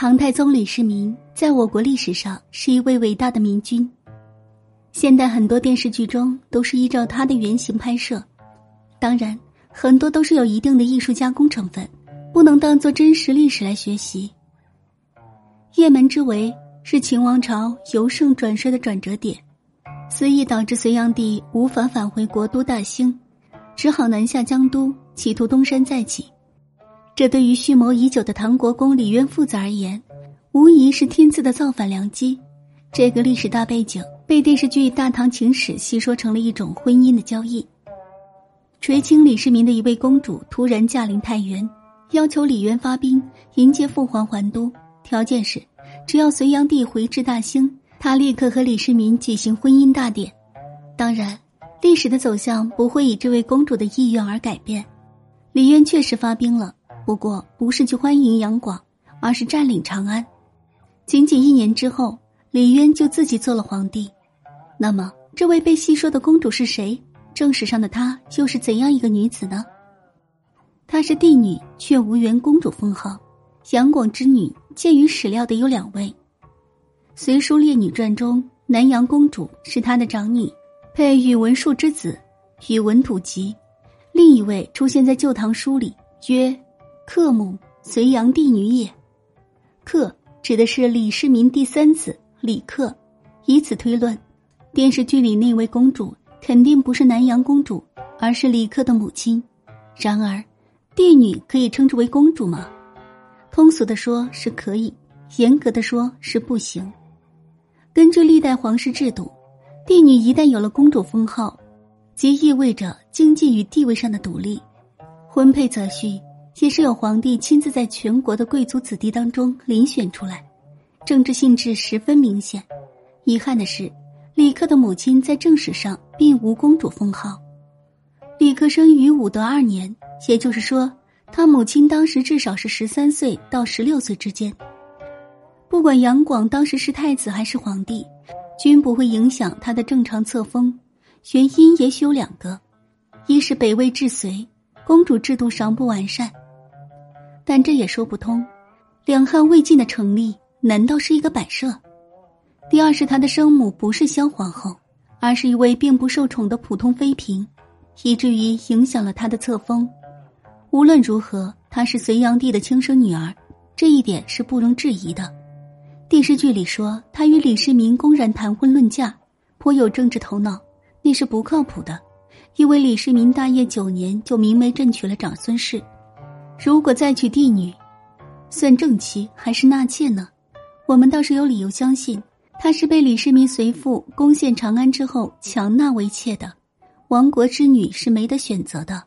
唐太宗李世民在我国历史上是一位伟大的明君，现代很多电视剧中都是依照他的原型拍摄，当然很多都是有一定的艺术加工成分，不能当做真实历史来学习。雁门之围是秦王朝由盛转衰的转折点，此役导致隋炀帝无法返回国都大兴，只好南下江都，企图东山再起。这对于蓄谋已久的唐国公李渊父子而言，无疑是天赐的造反良机。这个历史大背景被电视剧《大唐情史》戏说成了一种婚姻的交易。垂青李世民的一位公主突然驾临太原，要求李渊发兵迎接父皇还都，条件是只要隋炀帝回至大兴，他立刻和李世民举行婚姻大典。当然，历史的走向不会以这位公主的意愿而改变。李渊确实发兵了。不过，不是去欢迎杨广，而是占领长安。仅仅一年之后，李渊就自己做了皇帝。那么，这位被戏说的公主是谁？正史上的她又是怎样一个女子呢？她是帝女，却无缘公主封号。杨广之女，鉴于史料的有两位，《隋书列女传》中南阳公主是她的长女，配宇文述之子，宇文土吉。另一位出现在《旧唐书》里，曰。克母隋炀帝女也，克指的是李世民第三子李克。以此推论，电视剧里那位公主肯定不是南阳公主，而是李克的母亲。然而，帝女可以称之为公主吗？通俗的说是可以，严格的说是不行。根据历代皇室制度，帝女一旦有了公主封号，即意味着经济与地位上的独立，婚配择婿。也是有皇帝亲自在全国的贵族子弟当中遴选出来，政治性质十分明显。遗憾的是，李克的母亲在正史上并无公主封号。李克生于武德二年，也就是说，他母亲当时至少是十三岁到十六岁之间。不管杨广当时是太子还是皇帝，均不会影响他的正常册封。原因也许有两个：一是北魏至隋，公主制度尚不完善。但这也说不通，两汉魏晋的成立难道是一个摆设？第二是他的生母不是萧皇后，而是一位并不受宠的普通妃嫔，以至于影响了他的册封。无论如何，她是隋炀帝的亲生女儿，这一点是不容置疑的。电视剧里说她与李世民公然谈婚论嫁，颇有政治头脑，那是不靠谱的，因为李世民大业九年就明媒正娶了长孙氏。如果再娶帝女，算正妻还是纳妾呢？我们倒是有理由相信，她是被李世民随父攻陷长安之后强纳为妾的。亡国之女是没得选择的。